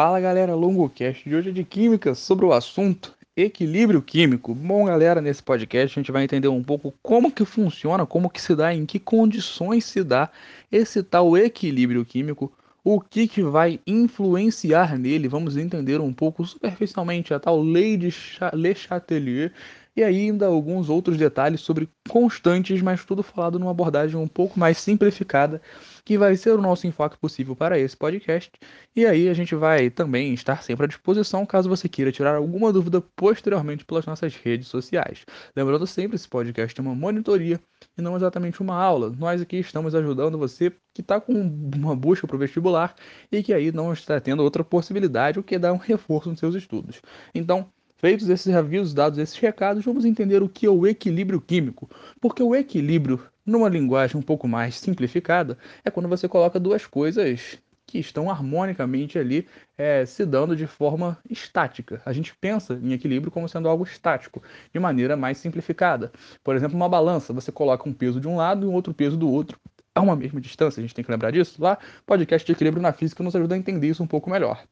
Fala galera, LongoCast de hoje é de Química sobre o assunto equilíbrio químico. Bom galera, nesse podcast a gente vai entender um pouco como que funciona, como que se dá, em que condições se dá esse tal equilíbrio químico, o que, que vai influenciar nele, vamos entender um pouco superficialmente a tal lei de Le Chatelier e ainda alguns outros detalhes sobre constantes, mas tudo falado numa abordagem um pouco mais simplificada, que vai ser o nosso enfoque possível para esse podcast. E aí a gente vai também estar sempre à disposição caso você queira tirar alguma dúvida posteriormente pelas nossas redes sociais. Lembrando sempre, esse podcast é uma monitoria e não exatamente uma aula. Nós aqui estamos ajudando você que está com uma busca para o vestibular e que aí não está tendo outra possibilidade, o que dar um reforço nos seus estudos. Então, Feitos esses avisos, dados esses recados, vamos entender o que é o equilíbrio químico. Porque o equilíbrio, numa linguagem um pouco mais simplificada, é quando você coloca duas coisas que estão harmonicamente ali é, se dando de forma estática. A gente pensa em equilíbrio como sendo algo estático, de maneira mais simplificada. Por exemplo, uma balança, você coloca um peso de um lado e um outro peso do outro a uma mesma distância, a gente tem que lembrar disso. Lá, podcast de equilíbrio na física nos ajuda a entender isso um pouco melhor.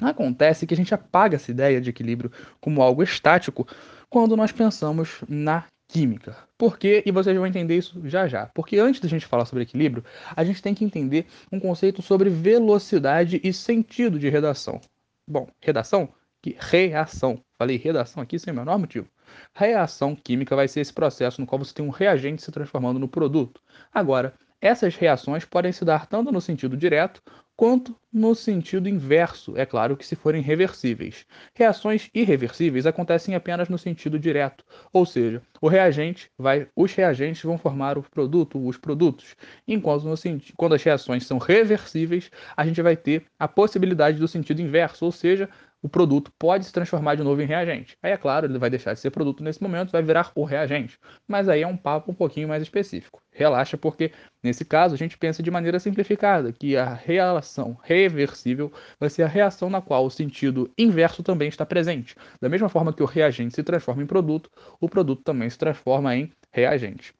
Acontece que a gente apaga essa ideia de equilíbrio como algo estático quando nós pensamos na química. Por quê? E vocês vão entender isso já já. Porque antes da gente falar sobre equilíbrio, a gente tem que entender um conceito sobre velocidade e sentido de redação. Bom, redação? Que reação. Falei redação aqui sem o menor motivo. Reação química vai ser esse processo no qual você tem um reagente se transformando no produto. Agora, essas reações podem se dar tanto no sentido direto quanto no sentido inverso, é claro que se forem reversíveis. Reações irreversíveis acontecem apenas no sentido direto, ou seja, o reagente vai, os reagentes vão formar o produto, os produtos, enquanto no, quando as reações são reversíveis, a gente vai ter a possibilidade do sentido inverso, ou seja, o produto pode se transformar de novo em reagente. Aí, é claro, ele vai deixar de ser produto nesse momento, vai virar o reagente. Mas aí é um papo um pouquinho mais específico. Relaxa, porque nesse caso a gente pensa de maneira simplificada, que a reação reversível vai ser a reação na qual o sentido inverso também está presente. Da mesma forma que o reagente se transforma em produto, o produto também se transforma em reagente.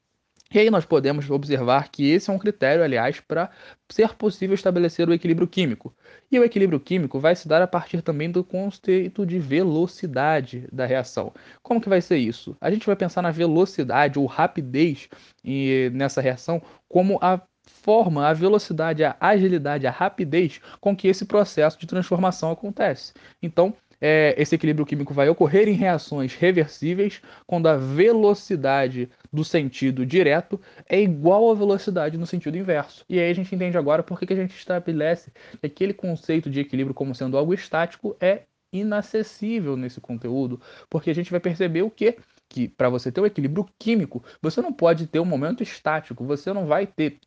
E aí nós podemos observar que esse é um critério, aliás, para ser possível estabelecer o equilíbrio químico. E o equilíbrio químico vai se dar a partir também do conceito de velocidade da reação. Como que vai ser isso? A gente vai pensar na velocidade ou rapidez nessa reação como a forma, a velocidade, a agilidade, a rapidez com que esse processo de transformação acontece. Então, é, esse equilíbrio químico vai ocorrer em reações reversíveis quando a velocidade do sentido direto é igual à velocidade no sentido inverso. E aí a gente entende agora por que a gente estabelece que aquele conceito de equilíbrio como sendo algo estático é inacessível nesse conteúdo, porque a gente vai perceber o que que para você ter um equilíbrio químico, você não pode ter um momento estático, você não vai ter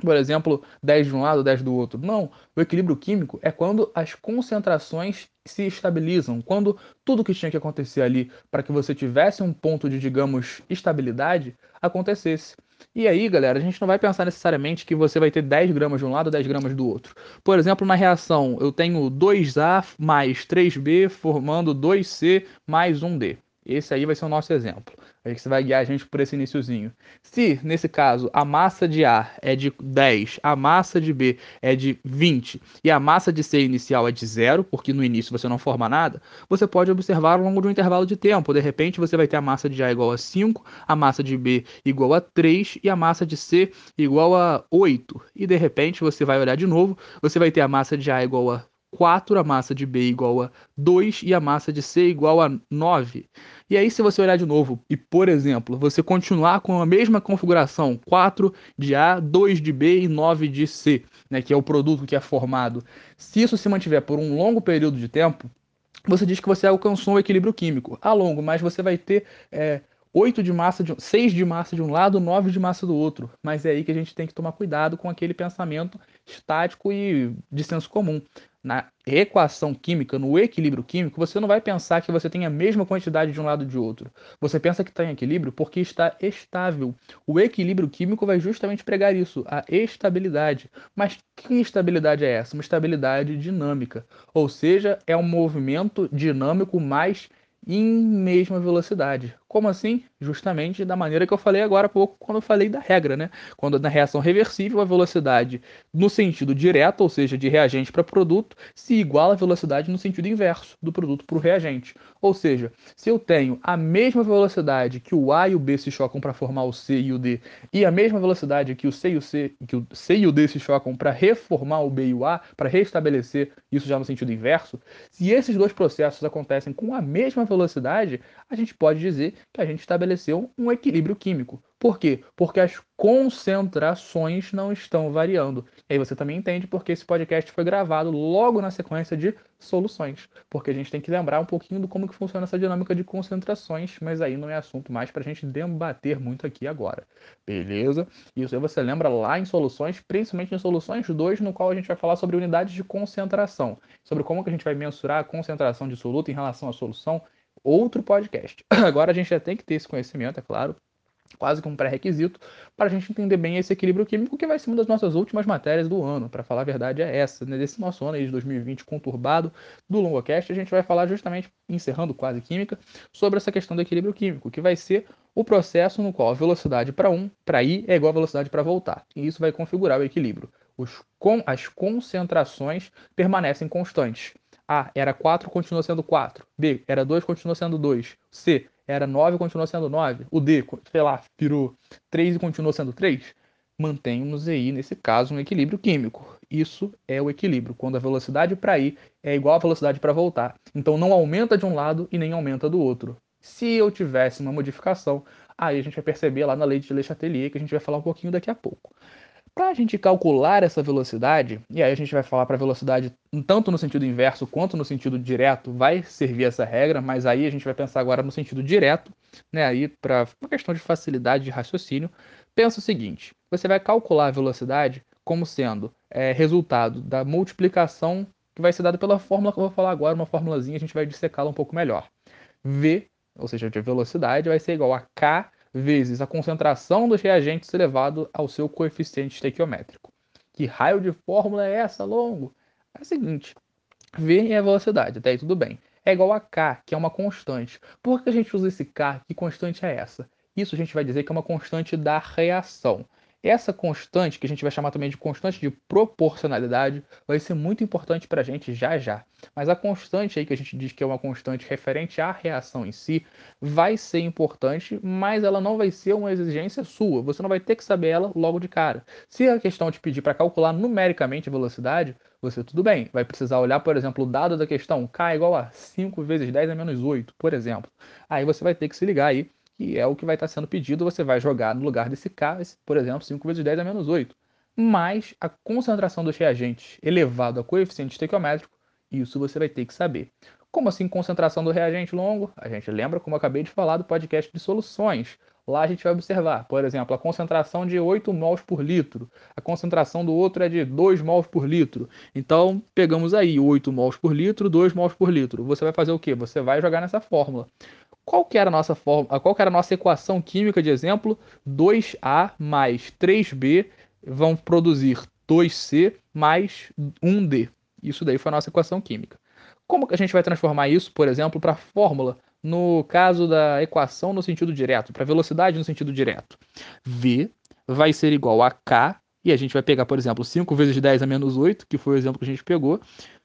por exemplo, 10 de um lado, 10 do outro. Não. O equilíbrio químico é quando as concentrações se estabilizam, quando tudo que tinha que acontecer ali para que você tivesse um ponto de, digamos, estabilidade acontecesse. E aí, galera, a gente não vai pensar necessariamente que você vai ter 10 gramas de um lado, 10 gramas do outro. Por exemplo, na reação, eu tenho 2A mais 3B formando 2C mais 1D. Esse aí vai ser o nosso exemplo. Aí você vai guiar a gente por esse iníciozinho. Se, nesse caso, a massa de A é de 10, a massa de B é de 20 e a massa de C inicial é de zero, porque no início você não forma nada, você pode observar ao longo de um intervalo de tempo. De repente, você vai ter a massa de A igual a 5, a massa de B igual a 3 e a massa de C igual a 8. E de repente, você vai olhar de novo, você vai ter a massa de A igual a 4, a massa de B igual a 2 e a massa de C igual a 9. E aí, se você olhar de novo e, por exemplo, você continuar com a mesma configuração, 4 de A, 2 de B e 9 de C, né, que é o produto que é formado, se isso se mantiver por um longo período de tempo, você diz que você alcançou o equilíbrio químico a longo, mas você vai ter é, 8 de massa de 6 de massa de um lado, 9 de massa do outro. Mas é aí que a gente tem que tomar cuidado com aquele pensamento estático e de senso comum na equação química, no equilíbrio químico, você não vai pensar que você tem a mesma quantidade de um lado de outro. Você pensa que está em equilíbrio porque está estável. O equilíbrio químico vai justamente pregar isso, a estabilidade. Mas que estabilidade é essa? Uma estabilidade dinâmica. Ou seja, é um movimento dinâmico mais em mesma velocidade. Como assim? Justamente da maneira que eu falei agora há pouco, quando eu falei da regra, né? Quando na reação reversível a velocidade no sentido direto, ou seja, de reagente para produto, se iguala à velocidade no sentido inverso, do produto para o reagente. Ou seja, se eu tenho a mesma velocidade que o A e o B se chocam para formar o C e o D, e a mesma velocidade que o C e o C, que o C e o D se chocam para reformar o B e o A, para restabelecer isso já no sentido inverso, se esses dois processos acontecem com a mesma velocidade, a gente pode dizer que a gente estabeleceu um equilíbrio químico. Por quê? Porque as concentrações não estão variando. E aí você também entende porque esse podcast foi gravado logo na sequência de soluções. Porque a gente tem que lembrar um pouquinho do como que funciona essa dinâmica de concentrações, mas aí não é assunto mais para a gente debater muito aqui agora. Beleza? Isso aí você lembra lá em soluções, principalmente em soluções 2, no qual a gente vai falar sobre unidades de concentração. Sobre como que a gente vai mensurar a concentração de soluto em relação à solução outro podcast. Agora a gente já tem que ter esse conhecimento, é claro, quase que um pré-requisito, para a gente entender bem esse equilíbrio químico, que vai ser uma das nossas últimas matérias do ano. Para falar a verdade, é essa. Né? Nesse nosso ano aí de 2020 conturbado do LongoCast, a gente vai falar justamente, encerrando quase química, sobre essa questão do equilíbrio químico, que vai ser o processo no qual a velocidade para um, para ir, é igual a velocidade para voltar. E isso vai configurar o equilíbrio. Os, com, as concentrações permanecem constantes. A era 4, continua sendo 4. B era 2, continua sendo 2. C era 9, continua sendo 9. O D, sei lá, virou 3 e continua sendo 3. Mantemos aí, nesse caso, um equilíbrio químico. Isso é o equilíbrio, quando a velocidade para ir é igual à velocidade para voltar. Então não aumenta de um lado e nem aumenta do outro. Se eu tivesse uma modificação, aí a gente vai perceber lá na lei de Le Chatelier, que a gente vai falar um pouquinho daqui a pouco. Para a gente calcular essa velocidade, e aí a gente vai falar para velocidade tanto no sentido inverso quanto no sentido direto, vai servir essa regra, mas aí a gente vai pensar agora no sentido direto, né? Aí para uma questão de facilidade de raciocínio, pensa o seguinte: você vai calcular a velocidade como sendo é, resultado da multiplicação que vai ser dada pela fórmula que eu vou falar agora, uma formulazinha, a gente vai dissecá-la um pouco melhor. V, ou seja, de velocidade, vai ser igual a K vezes a concentração dos reagentes elevado ao seu coeficiente estequiométrico. Que raio de fórmula é essa, longo? É o seguinte, V é a velocidade, até aí tudo bem. É igual a K, que é uma constante. Por que a gente usa esse K? Que constante é essa? Isso a gente vai dizer que é uma constante da reação. Essa constante, que a gente vai chamar também de constante de proporcionalidade, vai ser muito importante para a gente já já. Mas a constante aí que a gente diz que é uma constante referente à reação em si, vai ser importante, mas ela não vai ser uma exigência sua. Você não vai ter que saber ela logo de cara. Se a questão te pedir para calcular numericamente a velocidade, você tudo bem. Vai precisar olhar, por exemplo, o dado da questão K é igual a 5 vezes 10 a menos 8, por exemplo. Aí você vai ter que se ligar aí que é o que vai estar sendo pedido, você vai jogar no lugar desse K, por exemplo, 5 vezes 10 é menos 8. Mais a concentração dos reagentes elevado a coeficiente estequiométrico, isso você vai ter que saber. Como assim concentração do reagente longo? A gente lembra, como eu acabei de falar, do podcast de soluções. Lá a gente vai observar, por exemplo, a concentração de 8 mols por litro. A concentração do outro é de 2 mols por litro. Então, pegamos aí 8 mols por litro, 2 mols por litro. Você vai fazer o quê? Você vai jogar nessa fórmula. Qual que era a nossa forma, qual que era a nossa equação química de exemplo? 2A mais 3B vão produzir 2C mais 1D. Isso daí foi a nossa equação química. Como que a gente vai transformar isso, por exemplo, para a fórmula no caso da equação no sentido direto, para velocidade no sentido direto? V vai ser igual a K, e a gente vai pegar, por exemplo, 5 vezes 10 a menos 8, que foi o exemplo que a gente pegou,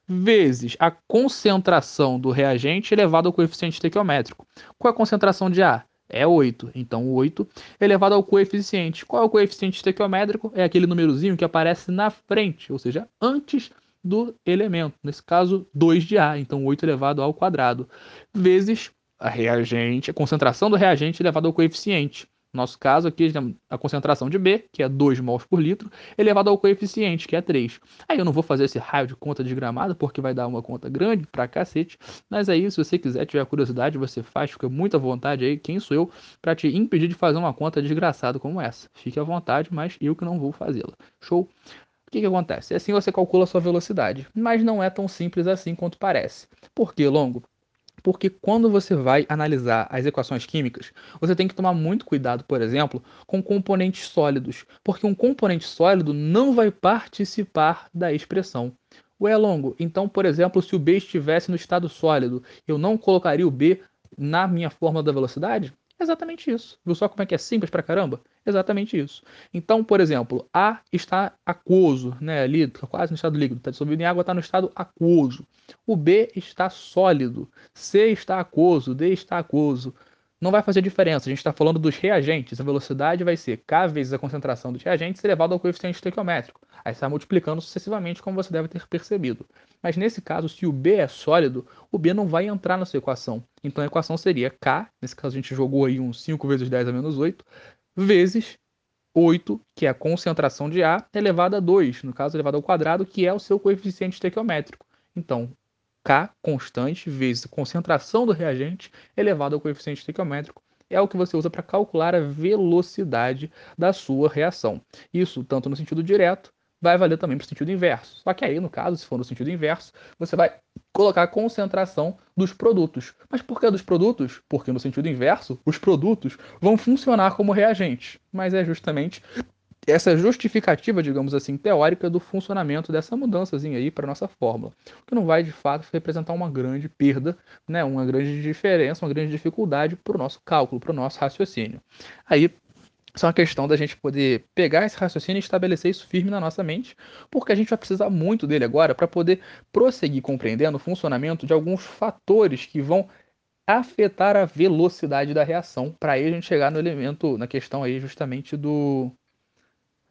vezes a concentração do reagente elevado ao coeficiente estequiométrico. Qual é a concentração de A? É 8. Então, 8 elevado ao coeficiente. Qual é o coeficiente estequiométrico? É aquele númerozinho que aparece na frente, ou seja, antes do elemento. Nesse caso, 2 de A. Então, 8 elevado ao quadrado. Vezes a reagente, a concentração do reagente elevado ao coeficiente. Nosso caso aqui, a concentração de B, que é 2 mols por litro, elevado ao coeficiente, que é 3. Aí eu não vou fazer esse raio de conta desgramada, porque vai dar uma conta grande pra cacete. Mas aí, se você quiser, tiver curiosidade, você faz, fica muito à vontade aí. Quem sou eu para te impedir de fazer uma conta desgraçada como essa? Fique à vontade, mas eu que não vou fazê-la. Show? O que, que acontece? Assim você calcula a sua velocidade, mas não é tão simples assim quanto parece. Por que, Longo? Porque quando você vai analisar as equações químicas, você tem que tomar muito cuidado, por exemplo, com componentes sólidos, porque um componente sólido não vai participar da expressão. Ué, longo, então, por exemplo, se o B estivesse no estado sólido, eu não colocaria o B na minha fórmula da velocidade? Exatamente isso. Viu só como é que é simples pra caramba? Exatamente isso. Então, por exemplo, A está aquoso, né? Ali, tá quase no estado líquido, está dissolvido em água, está no estado aquoso. O B está sólido. C está aquoso, D está aquoso não vai fazer diferença. A gente está falando dos reagentes. A velocidade vai ser K vezes a concentração dos reagentes elevado ao coeficiente estequiométrico. Aí está multiplicando sucessivamente, como você deve ter percebido. Mas nesse caso, se o B é sólido, o B não vai entrar na sua equação. Então a equação seria K, nesse caso a gente jogou aí um 5 vezes 10 a menos 8, vezes 8, que é a concentração de A, elevado a 2, no caso elevado ao quadrado, que é o seu coeficiente estequiométrico. Então, K constante vezes concentração do reagente elevado ao coeficiente estequiométrico é o que você usa para calcular a velocidade da sua reação. Isso, tanto no sentido direto, vai valer também para o sentido inverso. Só que aí, no caso, se for no sentido inverso, você vai colocar a concentração dos produtos. Mas por que dos produtos? Porque no sentido inverso, os produtos vão funcionar como reagentes. Mas é justamente essa justificativa, digamos assim, teórica do funcionamento dessa mudançazinha aí para nossa fórmula, que não vai de fato representar uma grande perda, né, uma grande diferença, uma grande dificuldade para o nosso cálculo, para o nosso raciocínio. Aí é uma questão da gente poder pegar esse raciocínio e estabelecer isso firme na nossa mente, porque a gente vai precisar muito dele agora para poder prosseguir compreendendo o funcionamento de alguns fatores que vão afetar a velocidade da reação, para aí a gente chegar no elemento, na questão aí justamente do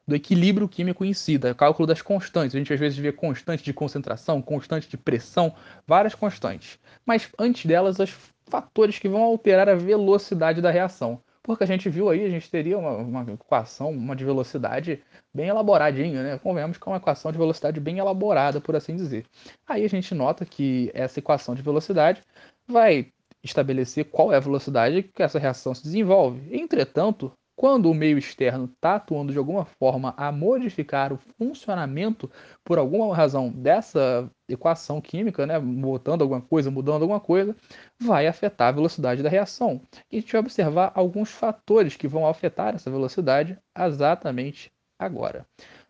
do equilíbrio químico em si, do cálculo das constantes. A gente às vezes vê constante de concentração, constante de pressão, várias constantes. Mas antes delas, os fatores que vão alterar a velocidade da reação. Porque a gente viu aí, a gente teria uma, uma equação, uma de velocidade bem elaboradinha, né? Convenhamos que é uma equação de velocidade bem elaborada, por assim dizer. Aí a gente nota que essa equação de velocidade vai estabelecer qual é a velocidade que essa reação se desenvolve. Entretanto, quando o meio externo está atuando de alguma forma a modificar o funcionamento, por alguma razão, dessa equação química, né, botando alguma coisa, mudando alguma coisa, vai afetar a velocidade da reação. E a gente vai observar alguns fatores que vão afetar essa velocidade exatamente agora.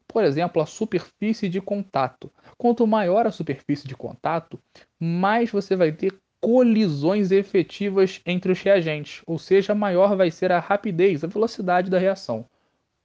Por exemplo, a superfície de contato. Quanto maior a superfície de contato, mais você vai ter colisões efetivas entre os reagentes, ou seja, maior vai ser a rapidez, a velocidade da reação.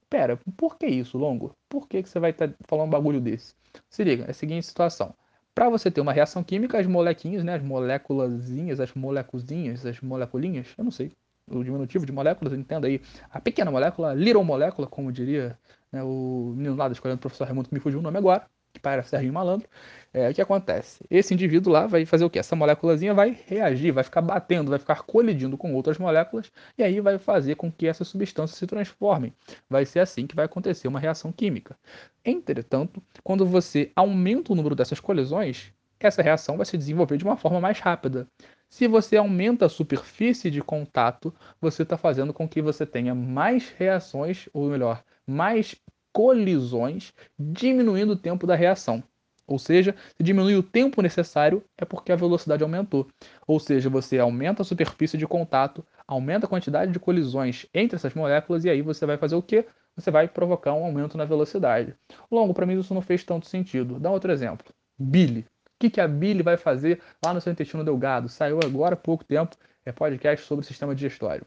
Pera, por que isso, Longo? Por que, que você vai estar tá falando um bagulho desse? Se liga, é a seguinte situação. Para você ter uma reação química, as molequinhas, né, as moléculazinhas, as molecuzinhas, as moleculinhas, eu não sei o diminutivo de moléculas, entenda aí, a pequena molécula, a little molécula, como diria né, o menino lá da escola do professor Raimundo, que me fugiu o nome agora, para Serginho Malandro, é, o que acontece? Esse indivíduo lá vai fazer o quê? Essa moléculazinha vai reagir, vai ficar batendo, vai ficar colidindo com outras moléculas e aí vai fazer com que essas substâncias se transformem. Vai ser assim que vai acontecer uma reação química. Entretanto, quando você aumenta o número dessas colisões, essa reação vai se desenvolver de uma forma mais rápida. Se você aumenta a superfície de contato, você está fazendo com que você tenha mais reações, ou melhor, mais colisões, diminuindo o tempo da reação. Ou seja, se diminui o tempo necessário, é porque a velocidade aumentou. Ou seja, você aumenta a superfície de contato, aumenta a quantidade de colisões entre essas moléculas, e aí você vai fazer o quê? Você vai provocar um aumento na velocidade. Longo, para mim isso não fez tanto sentido. Dá outro exemplo. Bile. O que, que a bile vai fazer lá no seu intestino delgado? Saiu agora há pouco tempo, é podcast sobre o sistema digestório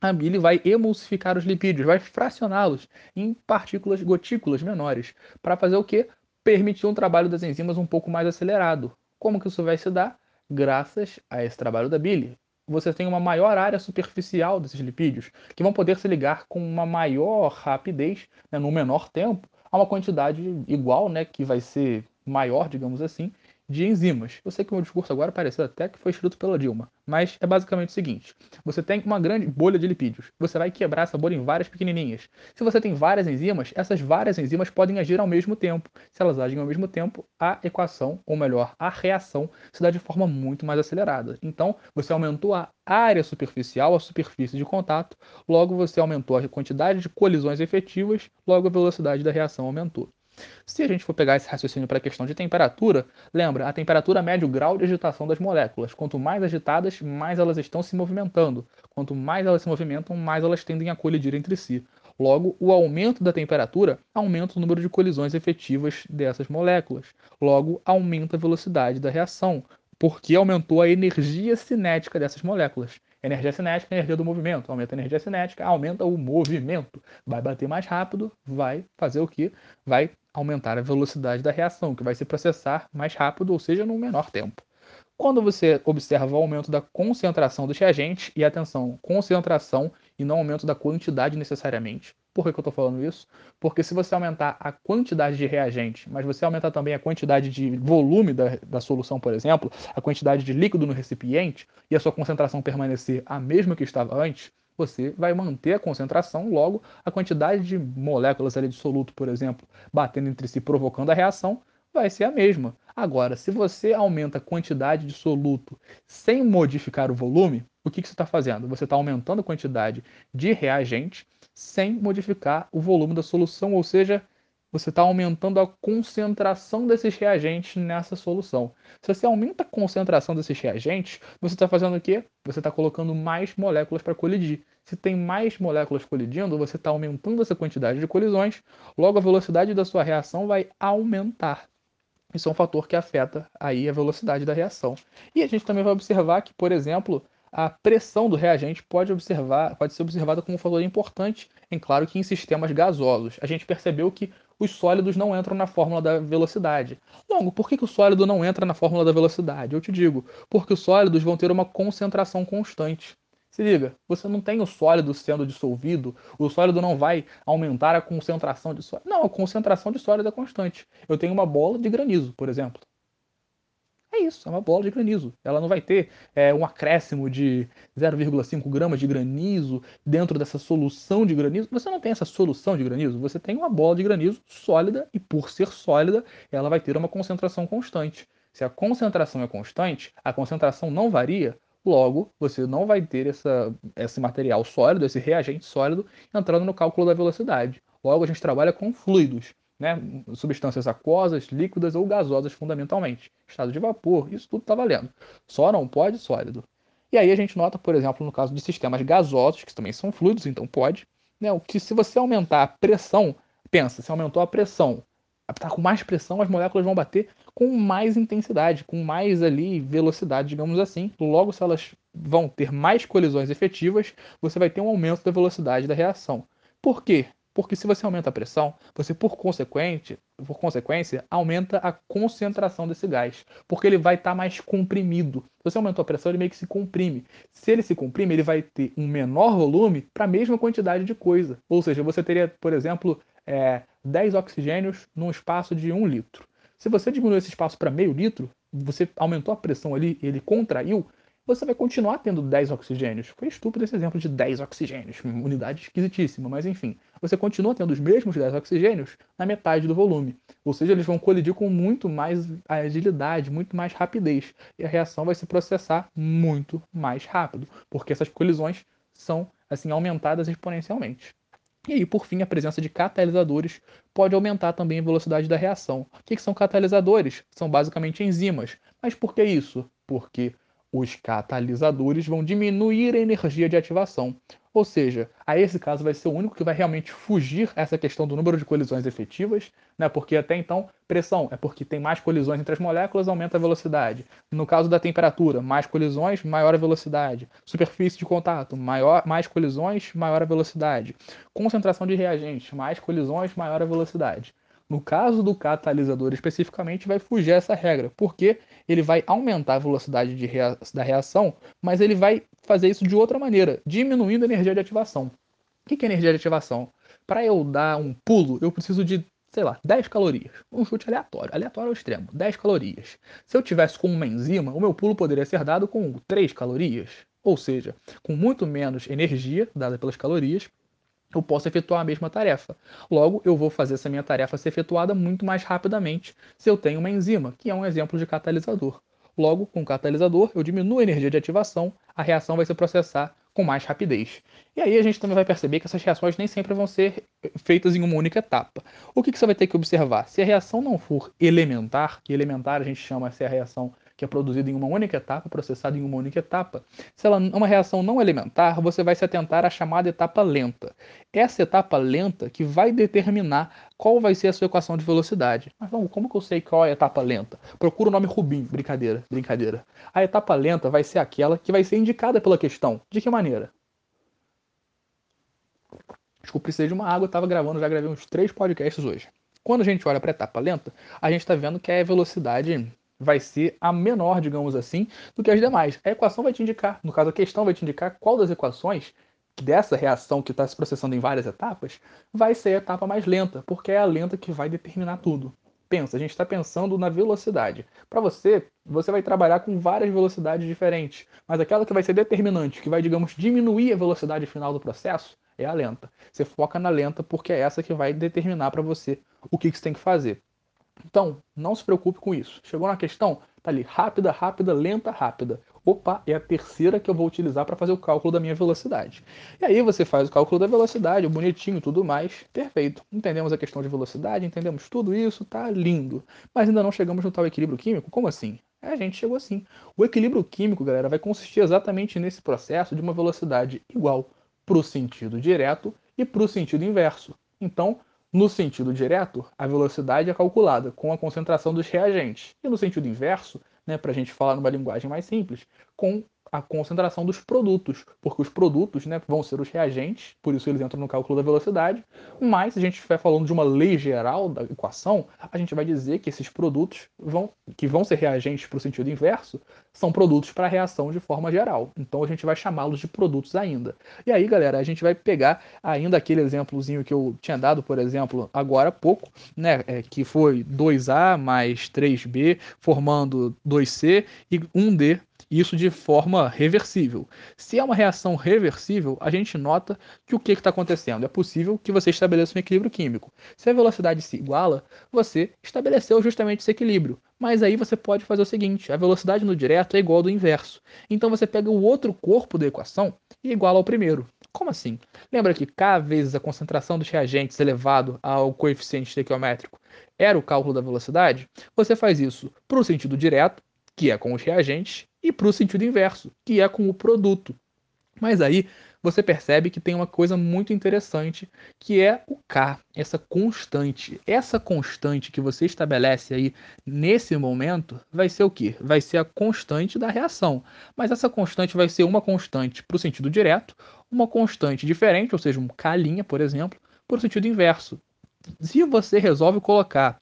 a bile vai emulsificar os lipídios, vai fracioná-los em partículas, gotículas menores, para fazer o quê? Permitir um trabalho das enzimas um pouco mais acelerado. Como que isso vai se dar? Graças a esse trabalho da bile. Você tem uma maior área superficial desses lipídios, que vão poder se ligar com uma maior rapidez, né, no menor tempo, a uma quantidade igual, né, que vai ser maior, digamos assim, de enzimas. Eu sei que o meu discurso agora pareceu até que foi escrito pela Dilma, mas é basicamente o seguinte: você tem uma grande bolha de lipídios, você vai quebrar essa bolha em várias pequenininhas. Se você tem várias enzimas, essas várias enzimas podem agir ao mesmo tempo. Se elas agem ao mesmo tempo, a equação, ou melhor, a reação, se dá de forma muito mais acelerada. Então, você aumentou a área superficial, a superfície de contato, logo você aumentou a quantidade de colisões efetivas, logo a velocidade da reação aumentou. Se a gente for pegar esse raciocínio para a questão de temperatura, lembra, a temperatura mede o grau de agitação das moléculas. Quanto mais agitadas, mais elas estão se movimentando. Quanto mais elas se movimentam, mais elas tendem a colidir entre si. Logo, o aumento da temperatura aumenta o número de colisões efetivas dessas moléculas. Logo, aumenta a velocidade da reação. porque aumentou a energia cinética dessas moléculas. Energia cinética, energia do movimento. Aumenta a energia cinética, aumenta o movimento. Vai bater mais rápido, vai fazer o que? Vai aumentar a velocidade da reação, que vai se processar mais rápido, ou seja, num menor tempo. Quando você observa o aumento da concentração dos reagentes, e atenção, concentração e não aumento da quantidade necessariamente. Por que, eu estou falando isso? Porque se você aumentar a quantidade de reagente, mas você aumentar também a quantidade de volume da, da solução, por exemplo, a quantidade de líquido no recipiente, e a sua concentração permanecer a mesma que estava antes, você vai manter a concentração, logo a quantidade de moléculas ali de soluto, por exemplo, batendo entre si, provocando a reação, vai ser a mesma. Agora, se você aumenta a quantidade de soluto sem modificar o volume, o que, que você está fazendo? Você está aumentando a quantidade de reagente sem modificar o volume da solução, ou seja, você está aumentando a concentração desses reagentes nessa solução. Se você aumenta a concentração desses reagentes, você está fazendo o quê? Você está colocando mais moléculas para colidir. Se tem mais moléculas colidindo, você está aumentando essa quantidade de colisões, logo a velocidade da sua reação vai aumentar. Isso é um fator que afeta aí a velocidade da reação. E a gente também vai observar que, por exemplo, a pressão do reagente pode, observar, pode ser observada como um fator importante, em claro que em sistemas gasosos. A gente percebeu que os sólidos não entram na fórmula da velocidade. Longo, por que, que o sólido não entra na fórmula da velocidade? Eu te digo, porque os sólidos vão ter uma concentração constante. Se liga, você não tem o sólido sendo dissolvido, o sólido não vai aumentar a concentração de sólido. Não, a concentração de sólido é constante. Eu tenho uma bola de granizo, por exemplo. Isso, é uma bola de granizo. Ela não vai ter é, um acréscimo de 0,5 gramas de granizo dentro dessa solução de granizo. Você não tem essa solução de granizo, você tem uma bola de granizo sólida e, por ser sólida, ela vai ter uma concentração constante. Se a concentração é constante, a concentração não varia, Logo, você não vai ter essa, esse material sólido, esse reagente sólido, entrando no cálculo da velocidade. Logo, a gente trabalha com fluidos, né? substâncias aquosas, líquidas ou gasosas, fundamentalmente. Estado de vapor, isso tudo está valendo. Só não pode sólido. E aí a gente nota, por exemplo, no caso de sistemas gasosos, que também são fluidos, então pode, né? que se você aumentar a pressão, pensa, se aumentou a pressão, está com mais pressão, as moléculas vão bater com mais intensidade, com mais ali velocidade, digamos assim. Logo, se elas vão ter mais colisões efetivas, você vai ter um aumento da velocidade da reação. Por quê? Porque se você aumenta a pressão, você por consequente, por consequência, aumenta a concentração desse gás, porque ele vai estar tá mais comprimido. Se você aumentou a pressão, ele meio que se comprime. Se ele se comprime, ele vai ter um menor volume para a mesma quantidade de coisa. Ou seja, você teria, por exemplo, é, 10 oxigênios num espaço de 1 litro. Se você diminuiu esse espaço para meio litro, você aumentou a pressão ali, ele contraiu, você vai continuar tendo 10 oxigênios. Foi estúpido esse exemplo de 10 oxigênios, unidade esquisitíssima, mas enfim. Você continua tendo os mesmos 10 oxigênios na metade do volume. Ou seja, eles vão colidir com muito mais agilidade, muito mais rapidez. E a reação vai se processar muito mais rápido, porque essas colisões são assim aumentadas exponencialmente. E aí, por fim, a presença de catalisadores pode aumentar também a velocidade da reação. O que, são catalisadores? São basicamente enzimas. Mas por que isso? Porque os catalisadores vão diminuir a energia de ativação. Ou seja, a esse caso vai ser o único que vai realmente fugir essa questão do número de colisões efetivas, né? porque até então, pressão é porque tem mais colisões entre as moléculas, aumenta a velocidade. No caso da temperatura, mais colisões, maior a velocidade. Superfície de contato, maior, mais colisões, maior a velocidade. Concentração de reagentes, mais colisões, maior a velocidade. No caso do catalisador especificamente, vai fugir essa regra, porque ele vai aumentar a velocidade rea da reação, mas ele vai fazer isso de outra maneira, diminuindo a energia de ativação. O que é energia de ativação? Para eu dar um pulo, eu preciso de, sei lá, 10 calorias. Um chute aleatório, aleatório ao extremo, 10 calorias. Se eu tivesse com uma enzima, o meu pulo poderia ser dado com 3 calorias. Ou seja, com muito menos energia dada pelas calorias, eu posso efetuar a mesma tarefa. Logo, eu vou fazer essa minha tarefa ser efetuada muito mais rapidamente se eu tenho uma enzima, que é um exemplo de catalisador. Logo, com o catalisador, eu diminuo a energia de ativação, a reação vai se processar com mais rapidez. E aí a gente também vai perceber que essas reações nem sempre vão ser feitas em uma única etapa. O que, que você vai ter que observar? Se a reação não for elementar, que elementar a gente chama se a reação que é produzido em uma única etapa, processado em uma única etapa. Se ela é uma reação não elementar, você vai se atentar à chamada etapa lenta. Essa etapa lenta que vai determinar qual vai ser a sua equação de velocidade. Mas vamos, como que eu sei qual é a etapa lenta? Procura o nome Rubin, brincadeira, brincadeira. A etapa lenta vai ser aquela que vai ser indicada pela questão. De que maneira? Desculpa, precisei de uma água, estava gravando, já gravei uns três podcasts hoje. Quando a gente olha para a etapa lenta, a gente está vendo que a velocidade vai ser a menor, digamos assim, do que as demais. A equação vai te indicar, no caso a questão vai te indicar qual das equações dessa reação que está se processando em várias etapas vai ser a etapa mais lenta, porque é a lenta que vai determinar tudo. Pensa, a gente está pensando na velocidade. Para você, você vai trabalhar com várias velocidades diferentes, mas aquela que vai ser determinante, que vai, digamos, diminuir a velocidade final do processo, é a lenta. Você foca na lenta porque é essa que vai determinar para você o que, que você tem que fazer. Então, não se preocupe com isso. Chegou na questão? Tá ali, rápida, rápida, lenta, rápida. Opa, é a terceira que eu vou utilizar para fazer o cálculo da minha velocidade. E aí você faz o cálculo da velocidade, bonitinho, tudo mais, perfeito. Entendemos a questão de velocidade, entendemos tudo isso, tá lindo. Mas ainda não chegamos no tal equilíbrio químico? Como assim? É, a gente chegou assim. O equilíbrio químico, galera, vai consistir exatamente nesse processo de uma velocidade igual para o sentido direto e para o sentido inverso. Então, no sentido direto, a velocidade é calculada com a concentração dos reagentes. E no sentido inverso, né, para a gente falar numa linguagem mais simples, com a concentração dos produtos, porque os produtos né, vão ser os reagentes, por isso eles entram no cálculo da velocidade, mas se a gente estiver falando de uma lei geral da equação, a gente vai dizer que esses produtos vão, que vão ser reagentes para o sentido inverso, são produtos para a reação de forma geral. Então a gente vai chamá-los de produtos ainda. E aí, galera, a gente vai pegar ainda aquele exemplozinho que eu tinha dado, por exemplo, agora há pouco, né, é, que foi 2A mais 3B formando 2C e 1D isso de forma reversível. Se é uma reação reversível, a gente nota que o que está acontecendo? É possível que você estabeleça um equilíbrio químico. Se a velocidade se iguala, você estabeleceu justamente esse equilíbrio. Mas aí você pode fazer o seguinte: a velocidade no direto é igual ao do inverso. Então você pega o outro corpo da equação e iguala ao primeiro. Como assim? Lembra que K vezes a concentração dos reagentes elevado ao coeficiente estequiométrico era o cálculo da velocidade? Você faz isso para o sentido direto, que é com os reagentes, e para o sentido inverso, que é com o produto. Mas aí você percebe que tem uma coisa muito interessante, que é o K, essa constante. Essa constante que você estabelece aí nesse momento vai ser o quê? Vai ser a constante da reação. Mas essa constante vai ser uma constante para o sentido direto, uma constante diferente, ou seja, um K', por exemplo, para o sentido inverso. Se você resolve colocar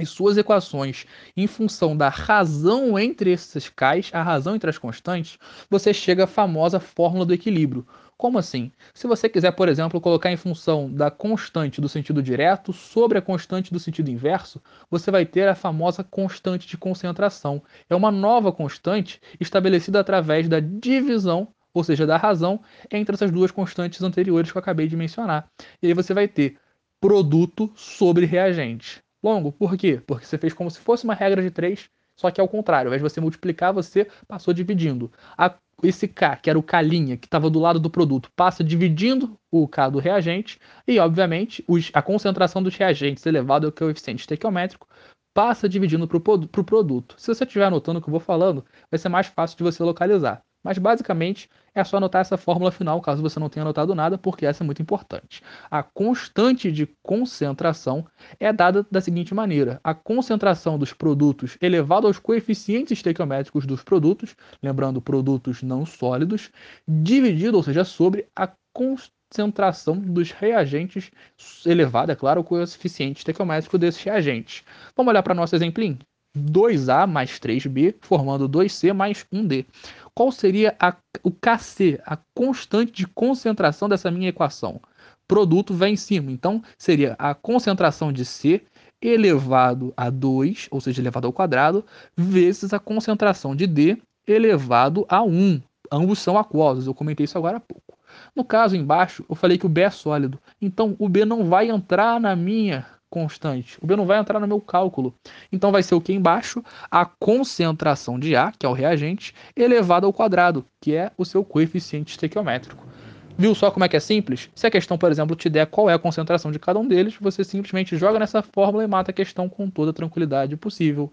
e suas equações em função da razão entre esses cais, a razão entre as constantes, você chega à famosa fórmula do equilíbrio. Como assim? Se você quiser, por exemplo, colocar em função da constante do sentido direto sobre a constante do sentido inverso, você vai ter a famosa constante de concentração. É uma nova constante estabelecida através da divisão, ou seja, da razão, entre essas duas constantes anteriores que eu acabei de mencionar. E aí você vai ter produto sobre reagente longo. Por quê? Porque você fez como se fosse uma regra de 3, só que ao contrário. Ao invés de você multiplicar, você passou dividindo. A, esse K, que era o K', que estava do lado do produto, passa dividindo o K do reagente. E, obviamente, os, a concentração dos reagentes elevado ao coeficiente estequiométrico passa dividindo para o produto. Se você estiver anotando o que eu vou falando, vai ser mais fácil de você localizar. Mas basicamente é só anotar essa fórmula final, caso você não tenha anotado nada, porque essa é muito importante. A constante de concentração é dada da seguinte maneira: a concentração dos produtos elevado aos coeficientes estequiométricos dos produtos, lembrando produtos não sólidos, dividido, ou seja, sobre a concentração dos reagentes elevada, é claro, ao coeficiente estequiométrico desses reagentes. Vamos olhar para nosso exemplinho? 2A mais 3B, formando 2C mais 1D. Qual seria a, o KC, a constante de concentração dessa minha equação? Produto vem em cima, então seria a concentração de C elevado a 2, ou seja, elevado ao quadrado, vezes a concentração de D elevado a 1. Ambos são aquosos, eu comentei isso agora há pouco. No caso embaixo, eu falei que o B é sólido, então o B não vai entrar na minha constante. O B não vai entrar no meu cálculo. Então vai ser o que embaixo? A concentração de A, que é o reagente, elevado ao quadrado, que é o seu coeficiente estequiométrico. Viu só como é que é simples? Se a questão, por exemplo, te der qual é a concentração de cada um deles, você simplesmente joga nessa fórmula e mata a questão com toda a tranquilidade possível.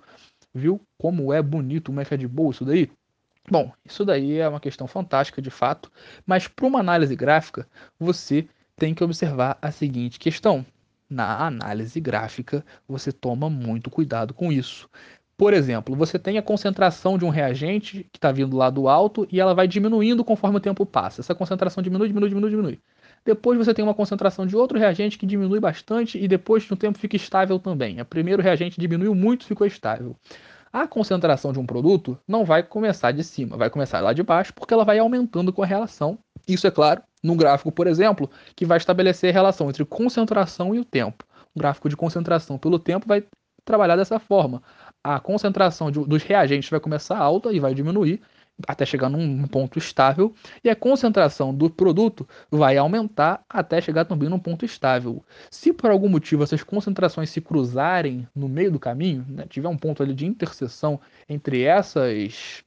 Viu como é bonito, como é que é de boa isso daí? Bom, isso daí é uma questão fantástica de fato, mas para uma análise gráfica, você tem que observar a seguinte questão. Na análise gráfica, você toma muito cuidado com isso. Por exemplo, você tem a concentração de um reagente que está vindo lá do alto e ela vai diminuindo conforme o tempo passa. Essa concentração diminui, diminui, diminui, diminui. Depois você tem uma concentração de outro reagente que diminui bastante e depois de um tempo fica estável também. O primeiro reagente diminuiu muito, ficou estável. A concentração de um produto não vai começar de cima, vai começar lá de baixo, porque ela vai aumentando com a relação. Isso é claro, no gráfico, por exemplo, que vai estabelecer a relação entre concentração e o tempo. O gráfico de concentração pelo tempo vai trabalhar dessa forma. A concentração de, dos reagentes vai começar alta e vai diminuir, até chegar num ponto estável, e a concentração do produto vai aumentar até chegar também num ponto estável. Se por algum motivo essas concentrações se cruzarem no meio do caminho, né, tiver um ponto ali de interseção entre essas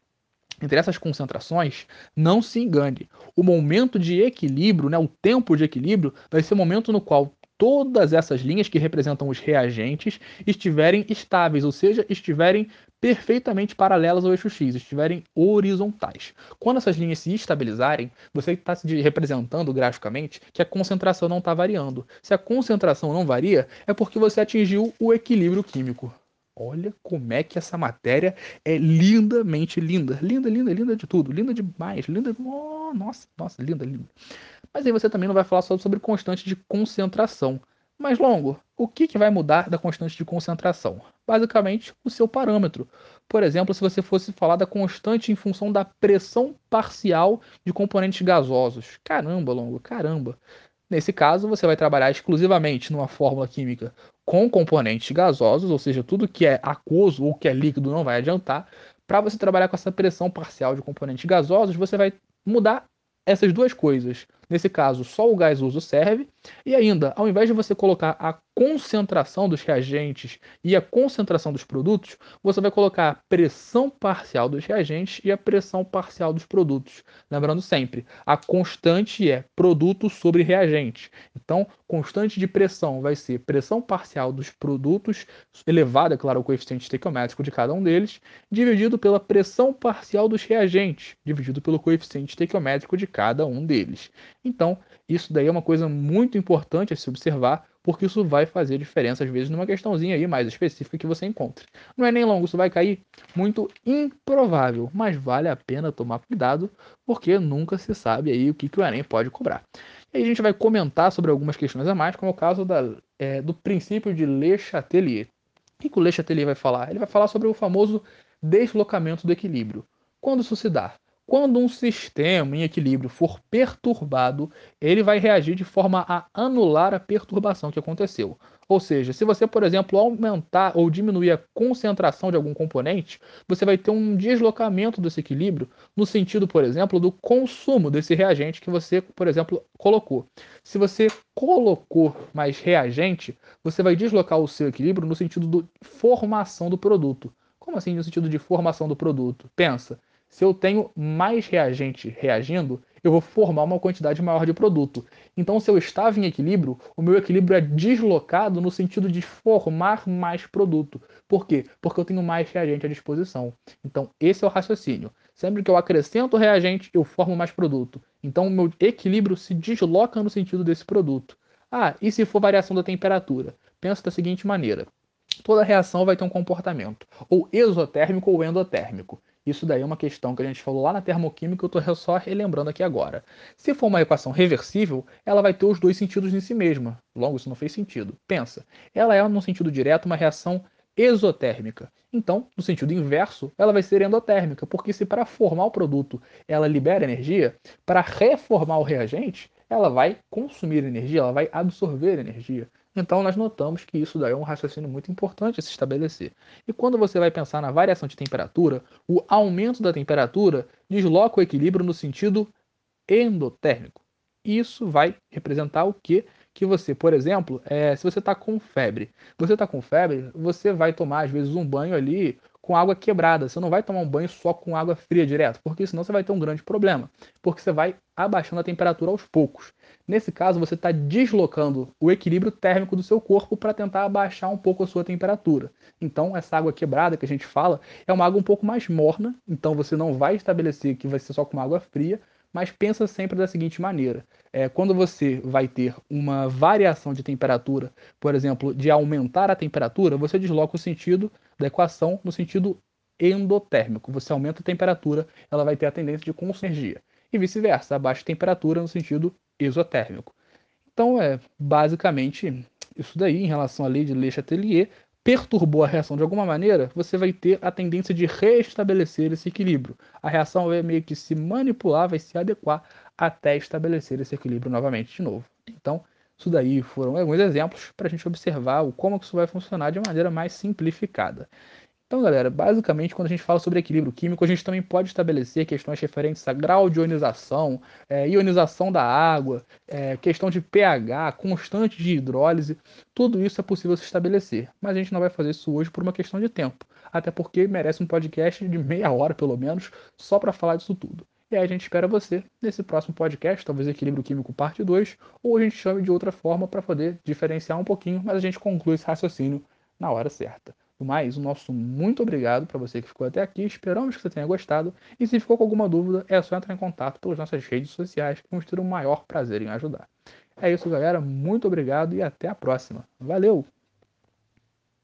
entre essas concentrações, não se engane. O momento de equilíbrio, né, o tempo de equilíbrio, vai ser o momento no qual todas essas linhas que representam os reagentes estiverem estáveis, ou seja, estiverem perfeitamente paralelas ao eixo X, estiverem horizontais. Quando essas linhas se estabilizarem, você está se representando graficamente que a concentração não está variando. Se a concentração não varia, é porque você atingiu o equilíbrio químico. Olha como é que essa matéria é lindamente linda. Linda, linda, linda de tudo. Linda demais. Linda. Oh, nossa, nossa, linda, linda. Mas aí você também não vai falar só sobre constante de concentração. Mais longo, o que, que vai mudar da constante de concentração? Basicamente, o seu parâmetro. Por exemplo, se você fosse falar da constante em função da pressão parcial de componentes gasosos. Caramba, longo, caramba. Nesse caso, você vai trabalhar exclusivamente numa fórmula química com componentes gasosos, ou seja, tudo que é aquoso ou que é líquido não vai adiantar. Para você trabalhar com essa pressão parcial de componentes gasosos, você vai mudar essas duas coisas. Nesse caso, só o gás uso serve. E ainda, ao invés de você colocar a concentração dos reagentes e a concentração dos produtos, você vai colocar a pressão parcial dos reagentes e a pressão parcial dos produtos. Lembrando sempre, a constante é produto sobre reagente. Então, constante de pressão vai ser pressão parcial dos produtos, elevada, claro, o coeficiente estequiométrico de cada um deles, dividido pela pressão parcial dos reagentes, dividido pelo coeficiente estequiométrico de cada um deles. Então, isso daí é uma coisa muito importante a se observar, porque isso vai fazer diferença, às vezes, numa questãozinha aí mais específica que você encontre. Não é nem longo, isso vai cair muito improvável, mas vale a pena tomar cuidado, porque nunca se sabe aí o que, que o Enem pode cobrar. E aí a gente vai comentar sobre algumas questões a mais, como é o caso da, é, do princípio de Le Chatelier. O que, que o Le Chatelier vai falar? Ele vai falar sobre o famoso deslocamento do equilíbrio. Quando isso se dá? Quando um sistema em equilíbrio for perturbado, ele vai reagir de forma a anular a perturbação que aconteceu. Ou seja, se você, por exemplo, aumentar ou diminuir a concentração de algum componente, você vai ter um deslocamento desse equilíbrio no sentido, por exemplo, do consumo desse reagente que você, por exemplo, colocou. Se você colocou mais reagente, você vai deslocar o seu equilíbrio no sentido de formação do produto. Como assim no sentido de formação do produto? Pensa, se eu tenho mais reagente reagindo, eu vou formar uma quantidade maior de produto. Então, se eu estava em equilíbrio, o meu equilíbrio é deslocado no sentido de formar mais produto. Por quê? Porque eu tenho mais reagente à disposição. Então, esse é o raciocínio. Sempre que eu acrescento reagente, eu formo mais produto. Então, o meu equilíbrio se desloca no sentido desse produto. Ah, e se for variação da temperatura? Pensa da seguinte maneira: toda reação vai ter um comportamento, ou exotérmico ou endotérmico. Isso daí é uma questão que a gente falou lá na termoquímica, eu estou só relembrando aqui agora. Se for uma equação reversível, ela vai ter os dois sentidos em si mesma. Logo, isso não fez sentido. Pensa, ela é, no sentido direto, uma reação exotérmica. Então, no sentido inverso, ela vai ser endotérmica, porque se para formar o produto ela libera energia, para reformar o reagente, ela vai consumir energia, ela vai absorver energia. Então nós notamos que isso daí é um raciocínio muito importante a se estabelecer. E quando você vai pensar na variação de temperatura, o aumento da temperatura desloca o equilíbrio no sentido endotérmico. Isso vai representar o que? Que você, por exemplo, é, se você está com febre, você está com febre, você vai tomar às vezes um banho ali com água quebrada. Você não vai tomar um banho só com água fria direto, porque senão você vai ter um grande problema, porque você vai abaixando a temperatura aos poucos. Nesse caso, você está deslocando o equilíbrio térmico do seu corpo para tentar abaixar um pouco a sua temperatura. Então, essa água quebrada que a gente fala é uma água um pouco mais morna, então você não vai estabelecer que vai ser só com água fria, mas pensa sempre da seguinte maneira: é, quando você vai ter uma variação de temperatura, por exemplo, de aumentar a temperatura, você desloca o sentido da equação no sentido endotérmico. Você aumenta a temperatura, ela vai ter a tendência de consumir energia. E vice-versa, abaixa a temperatura no sentido exotérmico. Então, é basicamente isso daí em relação à lei de Le Chatelier perturbou a reação de alguma maneira, você vai ter a tendência de restabelecer esse equilíbrio. A reação vai meio que se manipular, vai se adequar até estabelecer esse equilíbrio novamente de novo. Então, isso daí foram alguns exemplos para a gente observar o como isso vai funcionar de maneira mais simplificada. Então, galera, basicamente, quando a gente fala sobre equilíbrio químico, a gente também pode estabelecer questões referentes a grau de ionização, é, ionização da água, é, questão de pH, constante de hidrólise, tudo isso é possível se estabelecer. Mas a gente não vai fazer isso hoje por uma questão de tempo, até porque merece um podcast de meia hora, pelo menos, só para falar disso tudo. E aí a gente espera você nesse próximo podcast, talvez Equilíbrio Químico Parte 2, ou a gente chame de outra forma para poder diferenciar um pouquinho, mas a gente conclui esse raciocínio na hora certa. Mais, o nosso muito obrigado para você que ficou até aqui. Esperamos que você tenha gostado. E se ficou com alguma dúvida, é só entrar em contato pelas nossas redes sociais que vamos ter o maior prazer em ajudar. É isso, galera. Muito obrigado e até a próxima. Valeu!